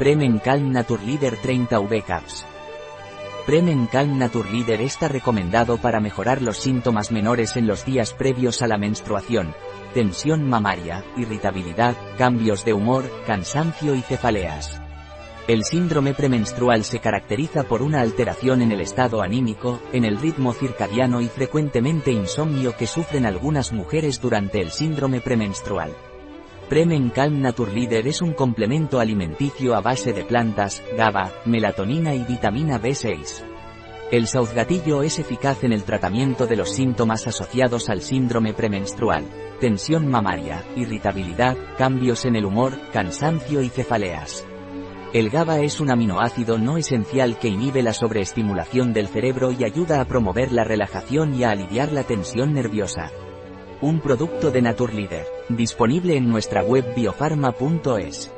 Premen Calm Naturleader 30 V Caps. Premen Calm Naturleader está recomendado para mejorar los síntomas menores en los días previos a la menstruación, tensión mamaria, irritabilidad, cambios de humor, cansancio y cefaleas. El síndrome premenstrual se caracteriza por una alteración en el estado anímico, en el ritmo circadiano y frecuentemente insomnio que sufren algunas mujeres durante el síndrome premenstrual. Premen Calm Naturleader es un complemento alimenticio a base de plantas, GABA, melatonina y vitamina B6. El sauzgatillo es eficaz en el tratamiento de los síntomas asociados al síndrome premenstrual, tensión mamaria, irritabilidad, cambios en el humor, cansancio y cefaleas. El GABA es un aminoácido no esencial que inhibe la sobreestimulación del cerebro y ayuda a promover la relajación y a aliviar la tensión nerviosa. Un producto de Naturleader, disponible en nuestra web biofarma.es.